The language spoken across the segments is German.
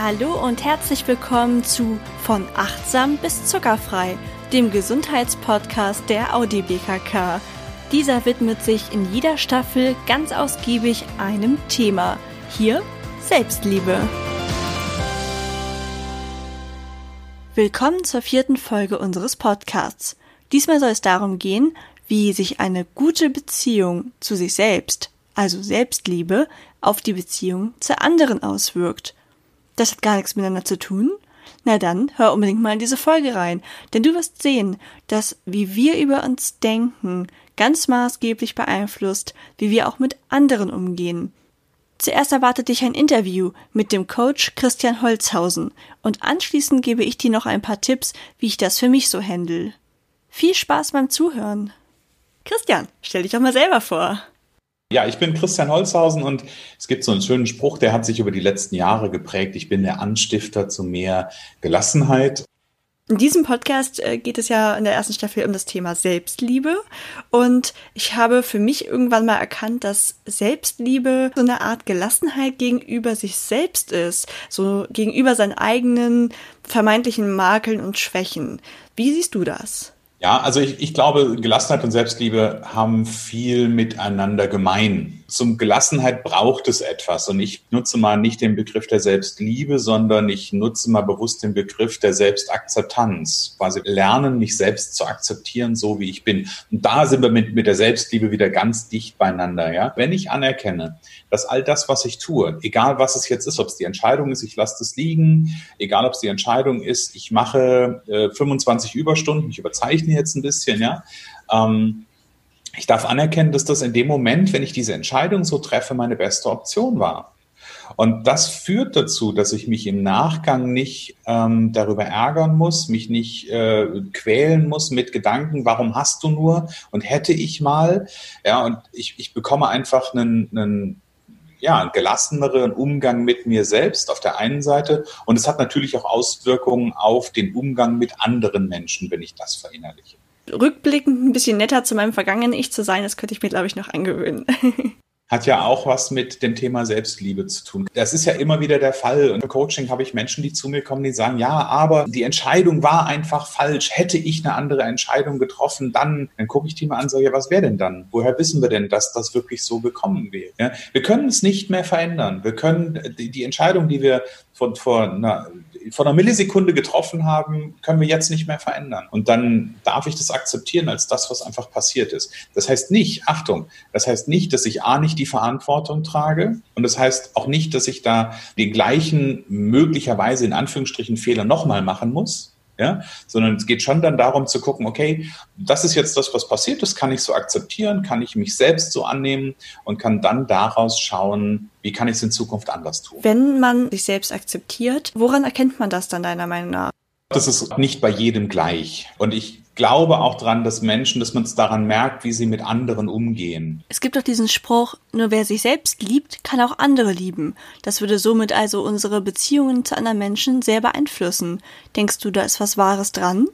Hallo und herzlich willkommen zu Von achtsam bis zuckerfrei, dem Gesundheitspodcast der Audi BKK. Dieser widmet sich in jeder Staffel ganz ausgiebig einem Thema. Hier Selbstliebe. Willkommen zur vierten Folge unseres Podcasts. Diesmal soll es darum gehen, wie sich eine gute Beziehung zu sich selbst, also Selbstliebe, auf die Beziehung zu anderen auswirkt. Das hat gar nichts miteinander zu tun? Na dann, hör unbedingt mal in diese Folge rein, denn du wirst sehen, dass wie wir über uns denken, ganz maßgeblich beeinflusst, wie wir auch mit anderen umgehen. Zuerst erwartet dich ein Interview mit dem Coach Christian Holzhausen und anschließend gebe ich dir noch ein paar Tipps, wie ich das für mich so handle. Viel Spaß beim Zuhören. Christian, stell dich doch mal selber vor. Ja, ich bin Christian Holzhausen und es gibt so einen schönen Spruch, der hat sich über die letzten Jahre geprägt. Ich bin der Anstifter zu mehr Gelassenheit. In diesem Podcast äh, geht es ja in der ersten Staffel um das Thema Selbstliebe. Und ich habe für mich irgendwann mal erkannt, dass Selbstliebe so eine Art Gelassenheit gegenüber sich selbst ist. So gegenüber seinen eigenen vermeintlichen Makeln und Schwächen. Wie siehst du das? Ja, also ich, ich glaube, Gelassenheit und Selbstliebe haben viel miteinander gemein. Zum Gelassenheit braucht es etwas. Und ich nutze mal nicht den Begriff der Selbstliebe, sondern ich nutze mal bewusst den Begriff der Selbstakzeptanz. Quasi lernen, mich selbst zu akzeptieren, so wie ich bin. Und da sind wir mit, mit der Selbstliebe wieder ganz dicht beieinander. Ja? Wenn ich anerkenne, dass all das, was ich tue, egal was es jetzt ist, ob es die Entscheidung ist, ich lasse das liegen, egal ob es die Entscheidung ist, ich mache äh, 25 Überstunden, ich überzeichne jetzt ein bisschen, ja. Ähm, ich darf anerkennen, dass das in dem Moment, wenn ich diese Entscheidung so treffe, meine beste Option war. Und das führt dazu, dass ich mich im Nachgang nicht ähm, darüber ärgern muss, mich nicht äh, quälen muss mit Gedanken, warum hast du nur und hätte ich mal. Ja, und ich, ich bekomme einfach einen, einen ja, einen gelasseneren Umgang mit mir selbst auf der einen Seite. Und es hat natürlich auch Auswirkungen auf den Umgang mit anderen Menschen, wenn ich das verinnerliche. Rückblickend ein bisschen netter zu meinem vergangenen Ich zu sein, das könnte ich mir, glaube ich, noch angewöhnen. hat ja auch was mit dem Thema Selbstliebe zu tun. Das ist ja immer wieder der Fall. Und im Coaching habe ich Menschen, die zu mir kommen, die sagen, ja, aber die Entscheidung war einfach falsch. Hätte ich eine andere Entscheidung getroffen, dann, dann gucke ich die mal an und sage, ja, was wäre denn dann? Woher wissen wir denn, dass das wirklich so gekommen wäre? Ja, wir können es nicht mehr verändern. Wir können die, die Entscheidung, die wir von, vor einer vor einer Millisekunde getroffen haben, können wir jetzt nicht mehr verändern. Und dann darf ich das akzeptieren als das, was einfach passiert ist. Das heißt nicht, Achtung, das heißt nicht, dass ich A nicht die Verantwortung trage und das heißt auch nicht, dass ich da den gleichen möglicherweise in Anführungsstrichen Fehler nochmal machen muss ja, sondern es geht schon dann darum zu gucken, okay, das ist jetzt das, was passiert ist, kann ich so akzeptieren, kann ich mich selbst so annehmen und kann dann daraus schauen, wie kann ich es in Zukunft anders tun. Wenn man sich selbst akzeptiert, woran erkennt man das dann deiner Meinung nach? Das ist nicht bei jedem gleich. Und ich glaube auch dran, dass Menschen, dass man es daran merkt, wie sie mit anderen umgehen. Es gibt doch diesen Spruch, nur wer sich selbst liebt, kann auch andere lieben. Das würde somit also unsere Beziehungen zu anderen Menschen sehr beeinflussen. Denkst du, da ist was Wahres dran?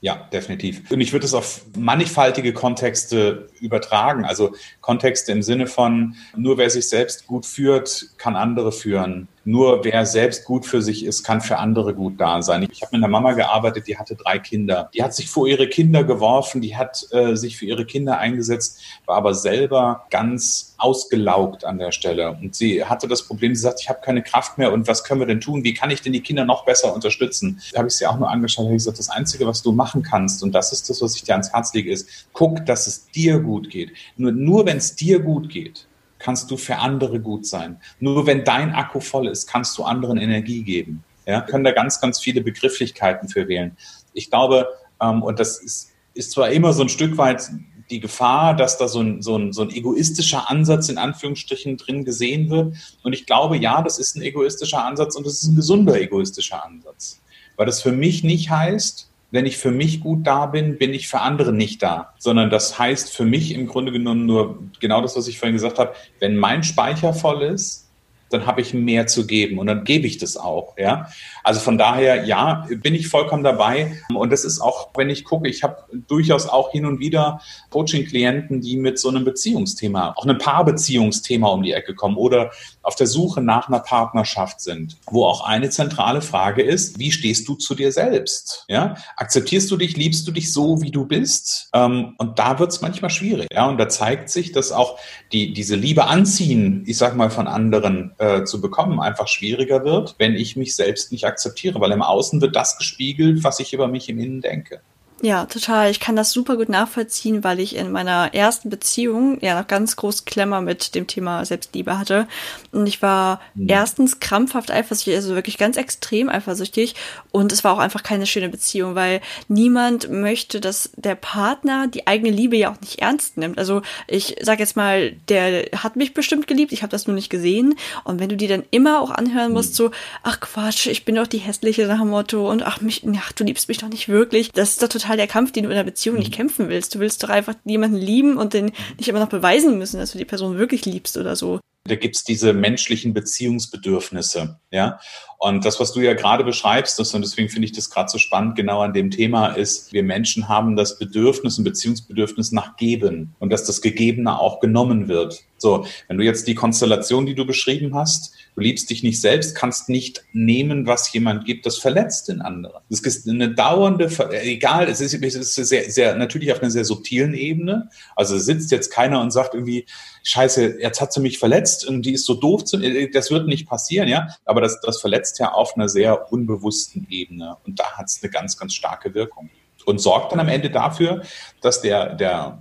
Ja, definitiv. Und ich würde es auf mannigfaltige Kontexte übertragen. Also Kontexte im Sinne von, nur wer sich selbst gut führt, kann andere führen. Nur wer selbst gut für sich ist, kann für andere gut da sein. Ich habe mit einer Mama gearbeitet, die hatte drei Kinder. Die hat sich vor ihre Kinder geworfen, die hat äh, sich für ihre Kinder eingesetzt, war aber selber ganz ausgelaugt an der Stelle. Und sie hatte das Problem, sie sagt, ich habe keine Kraft mehr und was können wir denn tun? Wie kann ich denn die Kinder noch besser unterstützen? Da habe ich sie auch nur angeschaut und gesagt, das Einzige, was du machen kannst, und das ist das, was ich dir ans Herz lege, ist, guck, dass es dir gut geht. Nur, nur wenn es dir gut geht, kannst du für andere gut sein. Nur wenn dein Akku voll ist, kannst du anderen Energie geben. Ja, können da ganz, ganz viele Begrifflichkeiten für wählen. Ich glaube, ähm, und das ist, ist zwar immer so ein Stück weit die Gefahr, dass da so ein, so, ein, so ein egoistischer Ansatz in Anführungsstrichen drin gesehen wird. Und ich glaube, ja, das ist ein egoistischer Ansatz und das ist ein gesunder egoistischer Ansatz. Weil das für mich nicht heißt, wenn ich für mich gut da bin, bin ich für andere nicht da. Sondern das heißt für mich im Grunde genommen nur genau das, was ich vorhin gesagt habe. Wenn mein Speicher voll ist, dann habe ich mehr zu geben und dann gebe ich das auch. Ja, also von daher ja, bin ich vollkommen dabei und das ist auch, wenn ich gucke, ich habe durchaus auch hin und wieder Coaching-Klienten, die mit so einem Beziehungsthema, auch einem Paarbeziehungsthema um die Ecke kommen oder auf der Suche nach einer Partnerschaft sind, wo auch eine zentrale Frage ist, wie stehst du zu dir selbst? Ja? Akzeptierst du dich, liebst du dich so, wie du bist? Ähm, und da wird es manchmal schwierig. Ja? Und da zeigt sich, dass auch die, diese Liebe anziehen, ich sag mal, von anderen äh, zu bekommen, einfach schwieriger wird, wenn ich mich selbst nicht akzeptiere, weil im Außen wird das gespiegelt, was ich über mich im Innen denke. Ja, total. Ich kann das super gut nachvollziehen, weil ich in meiner ersten Beziehung ja noch ganz groß Klemmer mit dem Thema Selbstliebe hatte. Und ich war mhm. erstens krampfhaft eifersüchtig, also wirklich ganz extrem eifersüchtig. Und es war auch einfach keine schöne Beziehung, weil niemand möchte, dass der Partner die eigene Liebe ja auch nicht ernst nimmt. Also ich sag jetzt mal, der hat mich bestimmt geliebt, ich habe das nur nicht gesehen. Und wenn du die dann immer auch anhören musst, mhm. so, ach Quatsch, ich bin doch die hässliche nach dem Motto und ach mich, ach, du liebst mich doch nicht wirklich. Das ist doch total total der Kampf, den du in einer Beziehung nicht mhm. kämpfen willst. Du willst doch einfach jemanden lieben und den nicht immer noch beweisen müssen, dass du die Person wirklich liebst oder so. Da gibt's diese menschlichen Beziehungsbedürfnisse, ja. Und das, was du ja gerade beschreibst, das, und deswegen finde ich das gerade so spannend, genau an dem Thema ist, wir Menschen haben das Bedürfnis, ein Beziehungsbedürfnis nach Geben und dass das Gegebene auch genommen wird. So, wenn du jetzt die Konstellation, die du beschrieben hast, du liebst dich nicht selbst, kannst nicht nehmen, was jemand gibt, das verletzt den anderen. Das ist eine dauernde, egal, es ist, es ist sehr, sehr, natürlich auf einer sehr subtilen Ebene. Also sitzt jetzt keiner und sagt irgendwie, Scheiße, jetzt hat sie mich verletzt und die ist so doof, zu, das wird nicht passieren, ja. Aber das, das verletzt ja auf einer sehr unbewussten Ebene und da hat es eine ganz, ganz starke Wirkung und sorgt dann am Ende dafür, dass der, der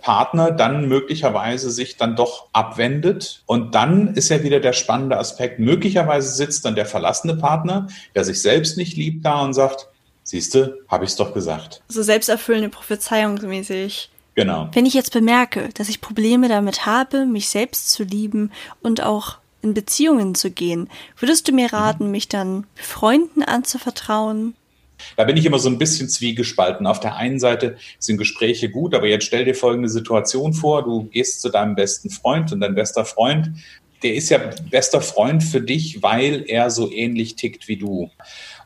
Partner dann möglicherweise sich dann doch abwendet. Und dann ist ja wieder der spannende Aspekt. Möglicherweise sitzt dann der verlassene Partner, der sich selbst nicht liebt, da und sagt, siehste, habe ich es doch gesagt. So selbsterfüllende Prophezeiung mäßig. Genau. Wenn ich jetzt bemerke, dass ich Probleme damit habe, mich selbst zu lieben und auch in Beziehungen zu gehen. Würdest du mir mhm. raten, mich dann Freunden anzuvertrauen? Da bin ich immer so ein bisschen zwiegespalten. Auf der einen Seite sind Gespräche gut, aber jetzt stell dir folgende Situation vor. Du gehst zu deinem besten Freund und dein bester Freund, der ist ja bester Freund für dich, weil er so ähnlich tickt wie du.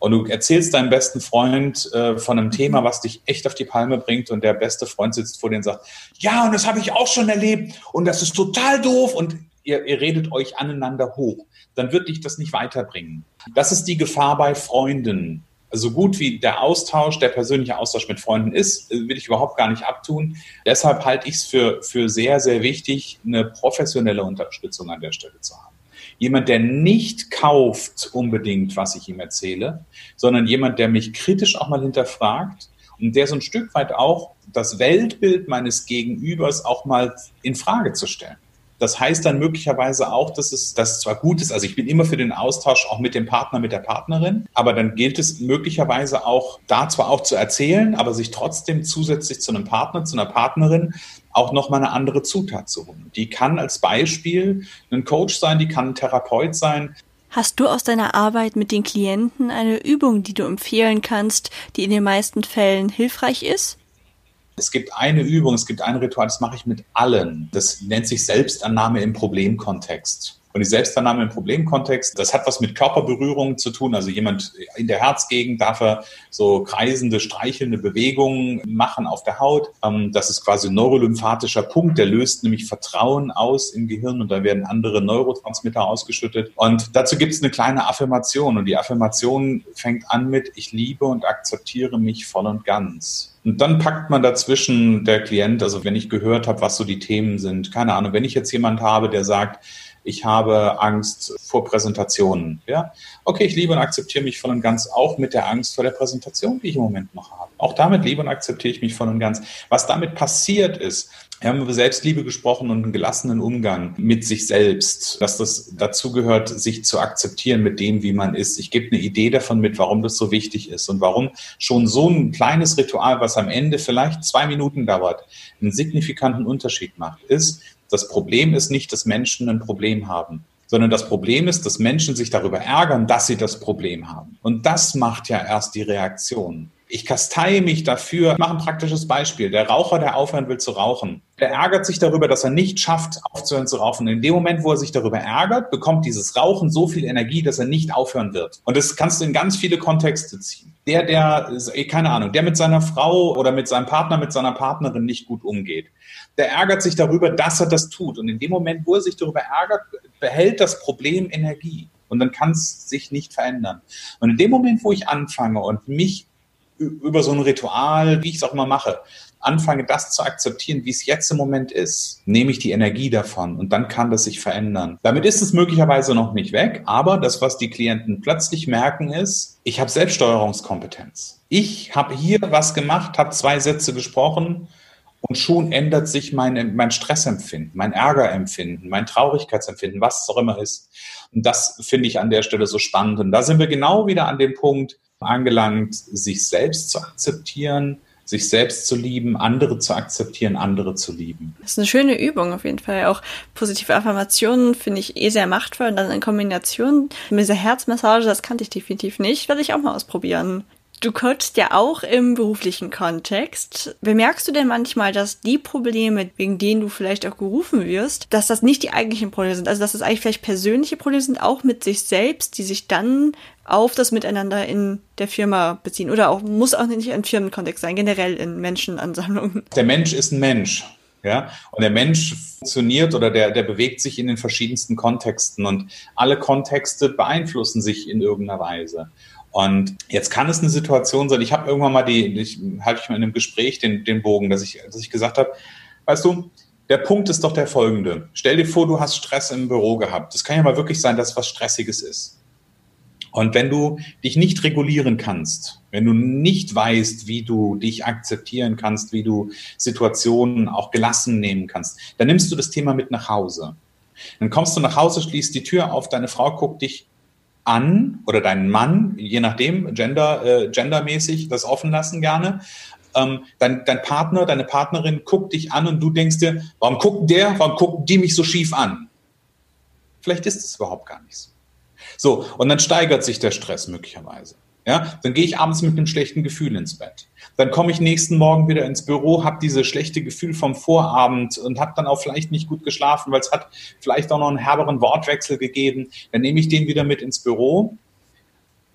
Und du erzählst deinem besten Freund äh, von einem Thema, was dich echt auf die Palme bringt und der beste Freund sitzt vor dir und sagt, ja, und das habe ich auch schon erlebt und das ist total doof und ihr, ihr redet euch aneinander hoch, dann wird dich das nicht weiterbringen. Das ist die Gefahr bei Freunden. So gut wie der Austausch, der persönliche Austausch mit Freunden ist, äh, will ich überhaupt gar nicht abtun. Deshalb halte ich es für, für sehr, sehr wichtig, eine professionelle Unterstützung an der Stelle zu haben. Jemand, der nicht kauft unbedingt, was ich ihm erzähle, sondern jemand, der mich kritisch auch mal hinterfragt und der so ein Stück weit auch das Weltbild meines Gegenübers auch mal in Frage zu stellen. Das heißt dann möglicherweise auch, dass es, dass es zwar gut ist, also ich bin immer für den Austausch auch mit dem Partner, mit der Partnerin, aber dann gilt es möglicherweise auch, da zwar auch zu erzählen, aber sich trotzdem zusätzlich zu einem Partner, zu einer Partnerin auch nochmal eine andere Zutat zu holen. Die kann als Beispiel ein Coach sein, die kann ein Therapeut sein, Hast du aus deiner Arbeit mit den Klienten eine Übung, die du empfehlen kannst, die in den meisten Fällen hilfreich ist? Es gibt eine Übung, es gibt ein Ritual, das mache ich mit allen. Das nennt sich Selbstannahme im Problemkontext. Und die Selbstannahme im Problemkontext, das hat was mit Körperberührung zu tun. Also jemand in der Herzgegend darf er so kreisende, streichelnde Bewegungen machen auf der Haut. Ähm, das ist quasi ein neurolymphatischer Punkt, der löst nämlich Vertrauen aus im Gehirn und da werden andere Neurotransmitter ausgeschüttet. Und dazu gibt es eine kleine Affirmation und die Affirmation fängt an mit, ich liebe und akzeptiere mich voll und ganz. Und dann packt man dazwischen der Klient, also wenn ich gehört habe, was so die Themen sind, keine Ahnung, wenn ich jetzt jemand habe, der sagt, ich habe Angst vor Präsentationen. Ja, okay, ich liebe und akzeptiere mich voll und ganz auch mit der Angst vor der Präsentation, die ich im Moment noch habe. Auch damit liebe und akzeptiere ich mich voll und ganz. Was damit passiert ist, wir haben über Selbstliebe gesprochen und einen gelassenen Umgang mit sich selbst, dass das dazu gehört, sich zu akzeptieren mit dem, wie man ist. Ich gebe eine Idee davon mit, warum das so wichtig ist und warum schon so ein kleines Ritual, was am Ende vielleicht zwei Minuten dauert, einen signifikanten Unterschied macht, ist, das Problem ist nicht, dass Menschen ein Problem haben, sondern das Problem ist, dass Menschen sich darüber ärgern, dass sie das Problem haben. Und das macht ja erst die Reaktion. Ich kastei mich dafür. Ich mache ein praktisches Beispiel. Der Raucher, der aufhören will zu rauchen, der ärgert sich darüber, dass er nicht schafft, aufzuhören zu rauchen. In dem Moment, wo er sich darüber ärgert, bekommt dieses Rauchen so viel Energie, dass er nicht aufhören wird. Und das kannst du in ganz viele Kontexte ziehen. Der, der, keine Ahnung, der mit seiner Frau oder mit seinem Partner, mit seiner Partnerin nicht gut umgeht, der ärgert sich darüber, dass er das tut. Und in dem Moment, wo er sich darüber ärgert, behält das Problem Energie. Und dann kann es sich nicht verändern. Und in dem Moment, wo ich anfange und mich über so ein Ritual, wie ich es auch immer mache, anfange, das zu akzeptieren, wie es jetzt im Moment ist, nehme ich die Energie davon und dann kann das sich verändern. Damit ist es möglicherweise noch nicht weg, aber das, was die Klienten plötzlich merken, ist, ich habe Selbststeuerungskompetenz. Ich habe hier was gemacht, habe zwei Sätze gesprochen und schon ändert sich mein, mein Stressempfinden, mein Ärgerempfinden, mein Traurigkeitsempfinden, was es auch immer ist. Und das finde ich an der Stelle so spannend. Und da sind wir genau wieder an dem Punkt, angelangt, sich selbst zu akzeptieren, sich selbst zu lieben, andere zu akzeptieren, andere zu lieben. Das ist eine schöne Übung auf jeden Fall. Auch positive Affirmationen finde ich eh sehr machtvoll und dann in Kombination mit dieser Herzmassage, das kannte ich definitiv nicht, werde ich auch mal ausprobieren. Du coachst ja auch im beruflichen Kontext. Bemerkst du denn manchmal, dass die Probleme, wegen denen du vielleicht auch gerufen wirst, dass das nicht die eigentlichen Probleme sind? Also, dass das eigentlich vielleicht persönliche Probleme sind, auch mit sich selbst, die sich dann auf das Miteinander in der Firma beziehen? Oder auch, muss auch nicht ein Firmenkontext sein, generell in Menschenansammlungen? Der Mensch ist ein Mensch. Ja, und der Mensch funktioniert oder der, der bewegt sich in den verschiedensten Kontexten und alle Kontexte beeinflussen sich in irgendeiner Weise. Und jetzt kann es eine Situation sein, ich habe irgendwann mal die, ich halte ich mal in einem Gespräch den, den Bogen, dass ich, dass ich gesagt habe, weißt du, der Punkt ist doch der folgende. Stell dir vor, du hast Stress im Büro gehabt. Das kann ja mal wirklich sein, dass was Stressiges ist. Und wenn du dich nicht regulieren kannst, wenn du nicht weißt, wie du dich akzeptieren kannst, wie du Situationen auch gelassen nehmen kannst, dann nimmst du das Thema mit nach Hause. Dann kommst du nach Hause, schließt die Tür auf, deine Frau guckt dich an oder deinen Mann, je nachdem, gender, äh, gendermäßig, das offen lassen gerne. Ähm, dein, dein Partner, deine Partnerin guckt dich an und du denkst dir, warum guckt der, warum gucken die mich so schief an? Vielleicht ist es überhaupt gar nicht so. So, und dann steigert sich der Stress möglicherweise. Ja, dann gehe ich abends mit einem schlechten Gefühl ins Bett. Dann komme ich nächsten Morgen wieder ins Büro, habe diese schlechte Gefühl vom Vorabend und habe dann auch vielleicht nicht gut geschlafen, weil es hat vielleicht auch noch einen herberen Wortwechsel gegeben. Dann nehme ich den wieder mit ins Büro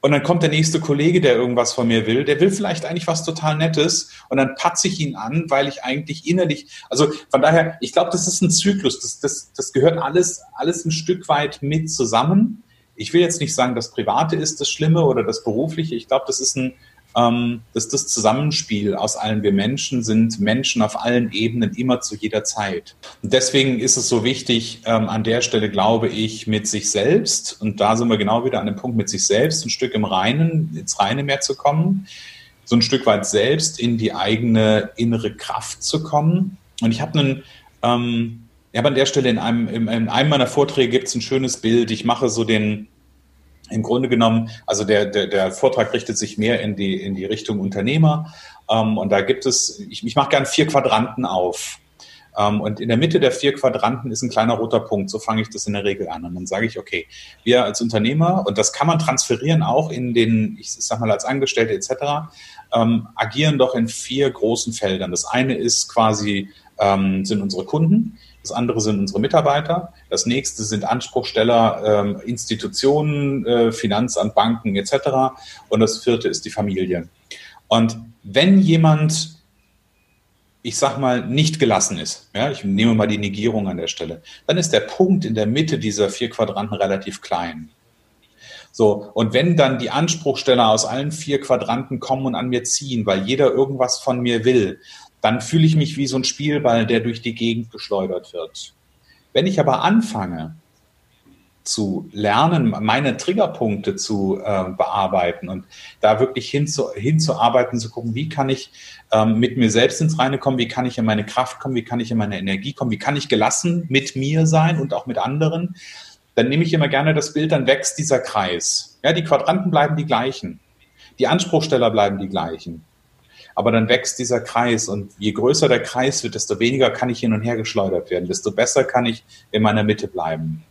und dann kommt der nächste Kollege, der irgendwas von mir will. Der will vielleicht eigentlich was total Nettes und dann patze ich ihn an, weil ich eigentlich innerlich, also von daher, ich glaube, das ist ein Zyklus. Das, das, das gehört alles, alles ein Stück weit mit zusammen ich will jetzt nicht sagen, das Private ist das Schlimme oder das Berufliche. Ich glaube, das ist ein, ähm, das ist das Zusammenspiel aus allen. Wir Menschen sind Menschen auf allen Ebenen immer zu jeder Zeit. Und deswegen ist es so wichtig, ähm, an der Stelle glaube ich, mit sich selbst, und da sind wir genau wieder an dem Punkt, mit sich selbst ein Stück im Reinen, ins Reine mehr zu kommen, so ein Stück weit selbst in die eigene innere Kraft zu kommen. Und ich habe einen, ähm, ich habe an der Stelle in einem, in einem meiner Vorträge gibt es ein schönes Bild. Ich mache so den, im Grunde genommen, also der, der, der Vortrag richtet sich mehr in die, in die Richtung Unternehmer. Ähm, und da gibt es, ich, ich mache gern vier Quadranten auf. Ähm, und in der Mitte der vier Quadranten ist ein kleiner roter Punkt. So fange ich das in der Regel an. Und dann sage ich, okay, wir als Unternehmer, und das kann man transferieren auch in den, ich sag mal als Angestellte etc., ähm, agieren doch in vier großen Feldern. Das eine ist quasi, ähm, sind unsere Kunden. Das andere sind unsere Mitarbeiter. Das nächste sind Anspruchsteller, ähm, Institutionen, äh, Finanzamt, Banken etc. Und das vierte ist die Familie. Und wenn jemand, ich sag mal, nicht gelassen ist, ja, ich nehme mal die Negierung an der Stelle, dann ist der Punkt in der Mitte dieser vier Quadranten relativ klein. So, und wenn dann die Anspruchsteller aus allen vier Quadranten kommen und an mir ziehen, weil jeder irgendwas von mir will, dann fühle ich mich wie so ein Spielball, der durch die Gegend geschleudert wird. Wenn ich aber anfange zu lernen, meine Triggerpunkte zu äh, bearbeiten und da wirklich hinzu, hinzuarbeiten, zu gucken, wie kann ich ähm, mit mir selbst ins Reine kommen, wie kann ich in meine Kraft kommen, wie kann ich in meine Energie kommen, wie kann ich gelassen mit mir sein und auch mit anderen, dann nehme ich immer gerne das Bild, dann wächst dieser Kreis. Ja, die Quadranten bleiben die gleichen. Die Anspruchsteller bleiben die gleichen. Aber dann wächst dieser Kreis und je größer der Kreis wird, desto weniger kann ich hin und her geschleudert werden, desto besser kann ich in meiner Mitte bleiben.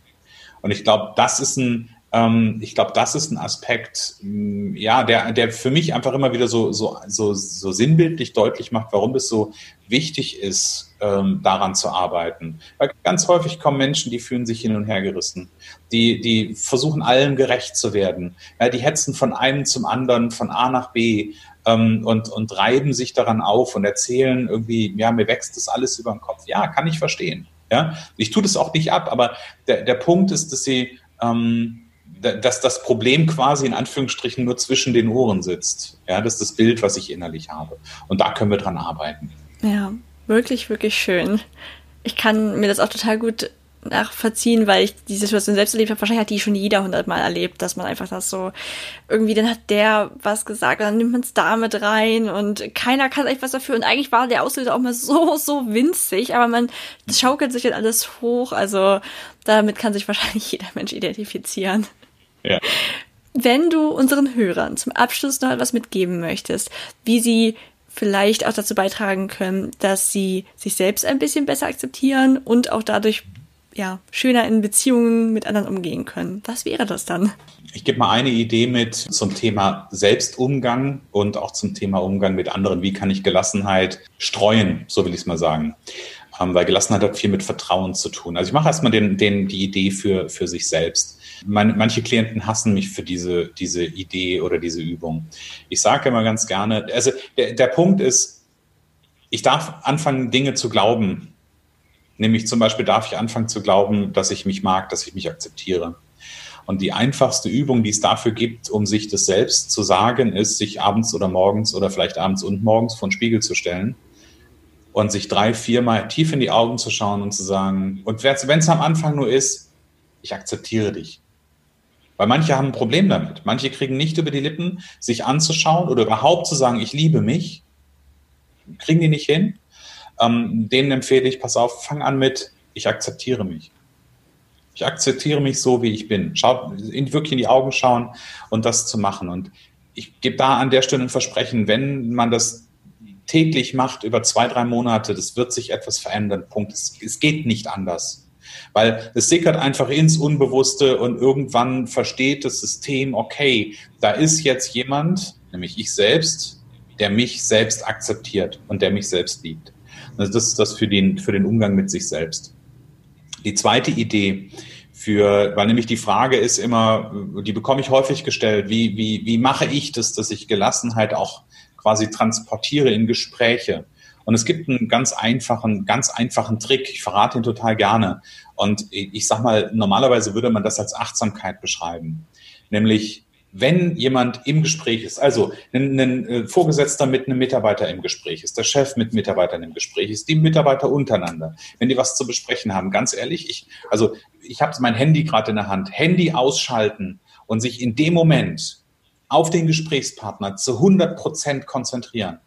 Und ich glaube, das ist ein, ich glaube, das ist ein Aspekt, mm, ja, der, der für mich einfach immer wieder so, so, so, so sinnbildlich deutlich macht, warum es so wichtig ist, ähm, daran zu arbeiten. Weil ganz häufig kommen Menschen, die fühlen sich hin und her gerissen. Die, die versuchen allem gerecht zu werden. Ja, die hetzen von einem zum anderen, von A nach B ähm, und, und reiben sich daran auf und erzählen irgendwie, ja, mir wächst das alles über den Kopf. Ja, kann ich verstehen. Ja, ich tue das auch nicht ab, aber der, der Punkt ist, dass sie, ähm, dass das Problem quasi in Anführungsstrichen nur zwischen den Ohren sitzt. Ja, das ist das Bild, was ich innerlich habe. Und da können wir dran arbeiten. Ja, wirklich, wirklich schön. Ich kann mir das auch total gut nachvollziehen, weil ich die Situation selbst erlebt habe. Wahrscheinlich hat die schon jeder hundertmal erlebt, dass man einfach das so irgendwie, dann hat der was gesagt, dann nimmt man es da mit rein und keiner kann echt was dafür. Und eigentlich war der Auslöser auch mal so, so winzig, aber man schaukelt sich dann alles hoch. Also damit kann sich wahrscheinlich jeder Mensch identifizieren. Ja. Wenn du unseren Hörern zum Abschluss noch etwas mitgeben möchtest, wie sie vielleicht auch dazu beitragen können, dass sie sich selbst ein bisschen besser akzeptieren und auch dadurch ja, schöner in Beziehungen mit anderen umgehen können. Was wäre das dann? Ich gebe mal eine Idee mit zum Thema Selbstumgang und auch zum Thema Umgang mit anderen. Wie kann ich Gelassenheit streuen, so will ich es mal sagen. Ähm, weil Gelassenheit hat viel mit Vertrauen zu tun. Also ich mache erstmal den, den, die Idee für, für sich selbst. Meine, manche Klienten hassen mich für diese, diese Idee oder diese Übung. Ich sage immer ganz gerne, also der, der Punkt ist, ich darf anfangen, Dinge zu glauben, Nämlich zum Beispiel darf ich anfangen zu glauben, dass ich mich mag, dass ich mich akzeptiere. Und die einfachste Übung, die es dafür gibt, um sich das selbst zu sagen, ist, sich abends oder morgens oder vielleicht abends und morgens vor den Spiegel zu stellen und sich drei, viermal tief in die Augen zu schauen und zu sagen, und wenn es am Anfang nur ist, ich akzeptiere dich. Weil manche haben ein Problem damit. Manche kriegen nicht über die Lippen, sich anzuschauen oder überhaupt zu sagen, ich liebe mich. Kriegen die nicht hin. Ähm, denen empfehle ich, pass auf, fang an mit, ich akzeptiere mich. Ich akzeptiere mich so, wie ich bin. Schaut, wirklich in die Augen schauen und das zu machen. Und ich gebe da an der Stelle ein Versprechen, wenn man das täglich macht über zwei, drei Monate, das wird sich etwas verändern. Punkt. Es, es geht nicht anders. Weil es sickert einfach ins Unbewusste und irgendwann versteht das System, okay, da ist jetzt jemand, nämlich ich selbst, der mich selbst akzeptiert und der mich selbst liebt. Also das ist das für den, für den Umgang mit sich selbst. Die zweite Idee für, weil nämlich die Frage ist immer, die bekomme ich häufig gestellt, wie, wie, wie mache ich das, dass ich Gelassenheit auch quasi transportiere in Gespräche? Und es gibt einen ganz einfachen, ganz einfachen Trick. Ich verrate ihn total gerne. Und ich sag mal, normalerweise würde man das als Achtsamkeit beschreiben. Nämlich, wenn jemand im Gespräch ist, also ein, ein, äh, Vorgesetzter mit einem Mitarbeiter im Gespräch ist, der Chef mit Mitarbeitern im Gespräch ist, die Mitarbeiter untereinander, wenn die was zu besprechen haben, ganz ehrlich, ich, also ich habe mein Handy gerade in der Hand, Handy ausschalten und sich in dem Moment auf den Gesprächspartner zu 100 Prozent konzentrieren.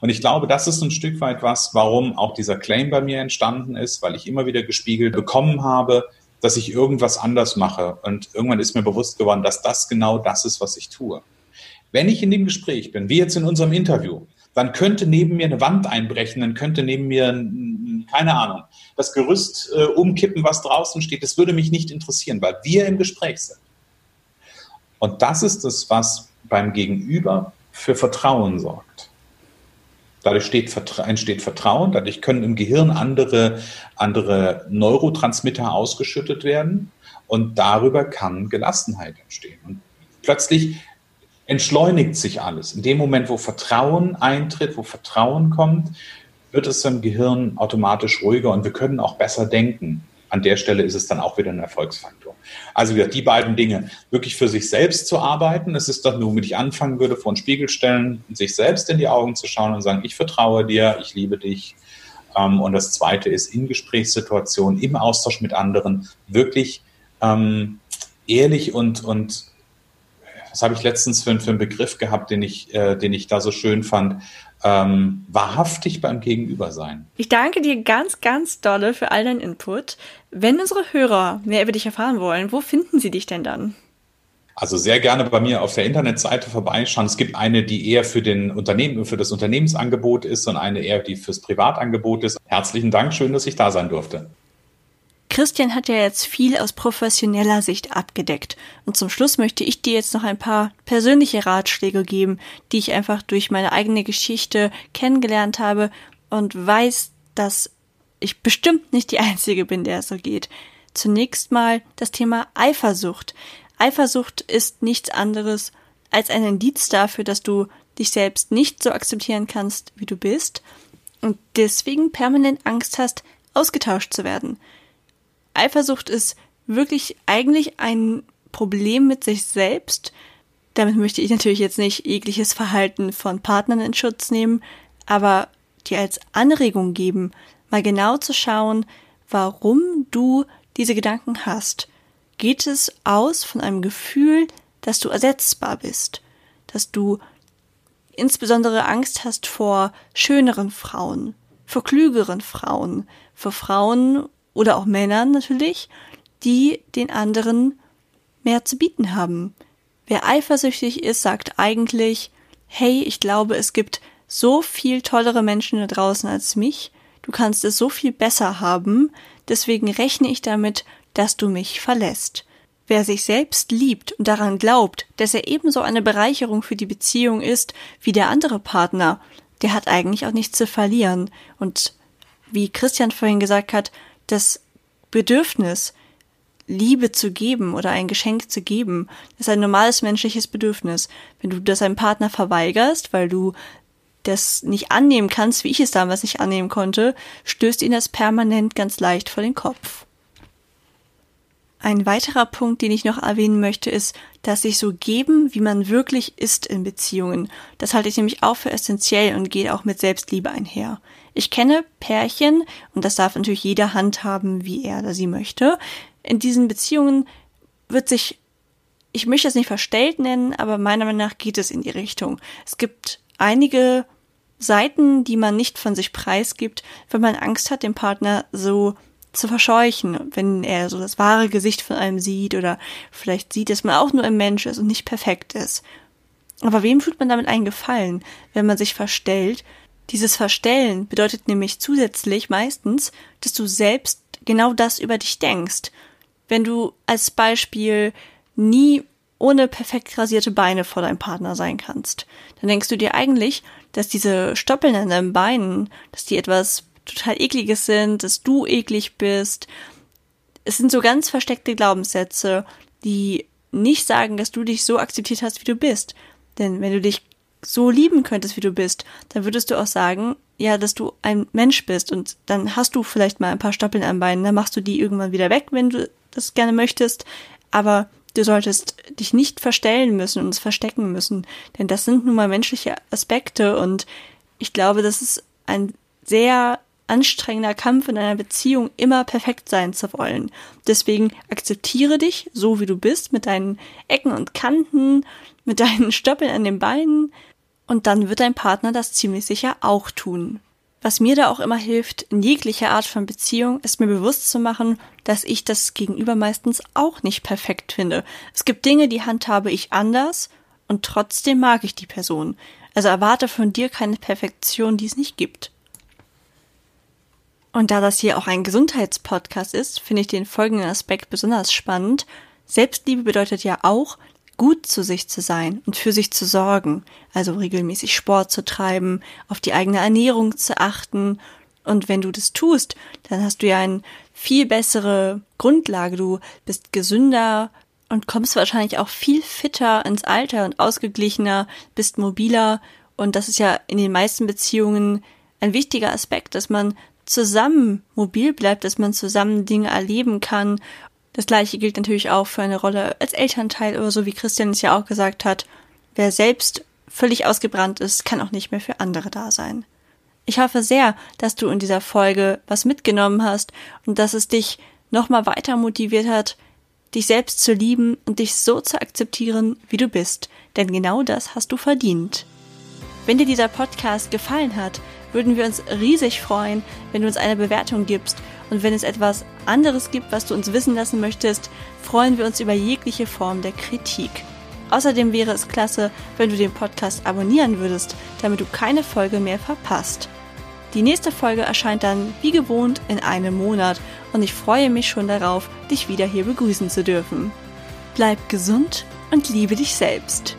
Und ich glaube, das ist ein Stück weit was, warum auch dieser Claim bei mir entstanden ist, weil ich immer wieder gespiegelt bekommen habe, dass ich irgendwas anders mache. Und irgendwann ist mir bewusst geworden, dass das genau das ist, was ich tue. Wenn ich in dem Gespräch bin, wie jetzt in unserem Interview, dann könnte neben mir eine Wand einbrechen, dann könnte neben mir, keine Ahnung, das Gerüst äh, umkippen, was draußen steht. Das würde mich nicht interessieren, weil wir im Gespräch sind. Und das ist es, was beim Gegenüber für Vertrauen sorgt. Dadurch steht, entsteht Vertrauen, dadurch können im Gehirn andere, andere Neurotransmitter ausgeschüttet werden und darüber kann Gelassenheit entstehen. Und plötzlich entschleunigt sich alles. In dem Moment, wo Vertrauen eintritt, wo Vertrauen kommt, wird es im Gehirn automatisch ruhiger und wir können auch besser denken an der Stelle ist es dann auch wieder ein Erfolgsfaktor. Also wieder die beiden Dinge, wirklich für sich selbst zu arbeiten. Es ist doch nur, womit ich anfangen würde, vor den Spiegel stellen, sich selbst in die Augen zu schauen und sagen, ich vertraue dir, ich liebe dich. Ähm, und das Zweite ist, in Gesprächssituationen, im Austausch mit anderen, wirklich ähm, ehrlich und, und was habe ich letztens für, für einen Begriff gehabt, den ich, äh, den ich da so schön fand, ähm, wahrhaftig beim Gegenüber sein. Ich danke dir ganz, ganz dolle für all deinen Input. Wenn unsere Hörer mehr über dich erfahren wollen, wo finden sie dich denn dann? Also sehr gerne bei mir auf der Internetseite vorbeischauen. Es gibt eine, die eher für den Unternehmen, für das Unternehmensangebot ist und eine eher, die fürs Privatangebot ist. Herzlichen Dank, schön, dass ich da sein durfte. Christian hat ja jetzt viel aus professioneller Sicht abgedeckt. Und zum Schluss möchte ich dir jetzt noch ein paar persönliche Ratschläge geben, die ich einfach durch meine eigene Geschichte kennengelernt habe und weiß, dass ich bestimmt nicht die Einzige bin, der es so geht. Zunächst mal das Thema Eifersucht. Eifersucht ist nichts anderes als ein Indiz dafür, dass du dich selbst nicht so akzeptieren kannst, wie du bist und deswegen permanent Angst hast, ausgetauscht zu werden. Eifersucht ist wirklich eigentlich ein Problem mit sich selbst. Damit möchte ich natürlich jetzt nicht jegliches Verhalten von Partnern in Schutz nehmen, aber dir als Anregung geben, mal genau zu schauen, warum du diese Gedanken hast. Geht es aus von einem Gefühl, dass du ersetzbar bist, dass du insbesondere Angst hast vor schöneren Frauen, vor klügeren Frauen, vor Frauen oder auch Männern natürlich, die den anderen mehr zu bieten haben. Wer eifersüchtig ist, sagt eigentlich, hey, ich glaube, es gibt so viel tollere Menschen da draußen als mich, du kannst es so viel besser haben, deswegen rechne ich damit, dass du mich verlässt. Wer sich selbst liebt und daran glaubt, dass er ebenso eine Bereicherung für die Beziehung ist wie der andere Partner, der hat eigentlich auch nichts zu verlieren. Und wie Christian vorhin gesagt hat, das Bedürfnis, Liebe zu geben oder ein Geschenk zu geben, ist ein normales menschliches Bedürfnis. Wenn du das einem Partner verweigerst, weil du das nicht annehmen kannst, wie ich es damals nicht annehmen konnte, stößt ihn das permanent ganz leicht vor den Kopf. Ein weiterer Punkt, den ich noch erwähnen möchte, ist, dass sich so geben, wie man wirklich ist in Beziehungen. Das halte ich nämlich auch für essentiell und geht auch mit Selbstliebe einher. Ich kenne Pärchen, und das darf natürlich jeder handhaben, wie er oder sie möchte. In diesen Beziehungen wird sich, ich möchte es nicht verstellt nennen, aber meiner Meinung nach geht es in die Richtung. Es gibt einige Seiten, die man nicht von sich preisgibt, wenn man Angst hat, den Partner so zu verscheuchen, wenn er so das wahre Gesicht von einem sieht oder vielleicht sieht, dass man auch nur ein Mensch ist und nicht perfekt ist. Aber wem tut man damit einen Gefallen, wenn man sich verstellt? Dieses Verstellen bedeutet nämlich zusätzlich meistens, dass du selbst genau das über dich denkst. Wenn du als Beispiel nie ohne perfekt rasierte Beine vor deinem Partner sein kannst, dann denkst du dir eigentlich, dass diese Stoppeln an deinen Beinen, dass die etwas total ekliges sind, dass du eklig bist. Es sind so ganz versteckte Glaubenssätze, die nicht sagen, dass du dich so akzeptiert hast, wie du bist. Denn wenn du dich so lieben könntest, wie du bist, dann würdest du auch sagen, ja, dass du ein Mensch bist und dann hast du vielleicht mal ein paar Stoppeln am Bein, dann machst du die irgendwann wieder weg, wenn du das gerne möchtest, aber du solltest dich nicht verstellen müssen und es verstecken müssen, denn das sind nun mal menschliche Aspekte und ich glaube, das ist ein sehr anstrengender Kampf in einer Beziehung, immer perfekt sein zu wollen. Deswegen akzeptiere dich so, wie du bist, mit deinen Ecken und Kanten, mit deinen Stoppeln an den Beinen, und dann wird dein Partner das ziemlich sicher auch tun. Was mir da auch immer hilft, in jeglicher Art von Beziehung, ist mir bewusst zu machen, dass ich das Gegenüber meistens auch nicht perfekt finde. Es gibt Dinge, die handhabe ich anders und trotzdem mag ich die Person. Also erwarte von dir keine Perfektion, die es nicht gibt. Und da das hier auch ein Gesundheitspodcast ist, finde ich den folgenden Aspekt besonders spannend. Selbstliebe bedeutet ja auch, gut zu sich zu sein und für sich zu sorgen, also regelmäßig Sport zu treiben, auf die eigene Ernährung zu achten. Und wenn du das tust, dann hast du ja eine viel bessere Grundlage. Du bist gesünder und kommst wahrscheinlich auch viel fitter ins Alter und ausgeglichener, bist mobiler. Und das ist ja in den meisten Beziehungen ein wichtiger Aspekt, dass man zusammen mobil bleibt, dass man zusammen Dinge erleben kann. Das gleiche gilt natürlich auch für eine Rolle als Elternteil oder so, wie Christian es ja auch gesagt hat. Wer selbst völlig ausgebrannt ist, kann auch nicht mehr für andere da sein. Ich hoffe sehr, dass du in dieser Folge was mitgenommen hast und dass es dich nochmal weiter motiviert hat, dich selbst zu lieben und dich so zu akzeptieren, wie du bist. Denn genau das hast du verdient. Wenn dir dieser Podcast gefallen hat, würden wir uns riesig freuen, wenn du uns eine Bewertung gibst. Und wenn es etwas anderes gibt, was du uns wissen lassen möchtest, freuen wir uns über jegliche Form der Kritik. Außerdem wäre es klasse, wenn du den Podcast abonnieren würdest, damit du keine Folge mehr verpasst. Die nächste Folge erscheint dann wie gewohnt in einem Monat und ich freue mich schon darauf, dich wieder hier begrüßen zu dürfen. Bleib gesund und liebe dich selbst.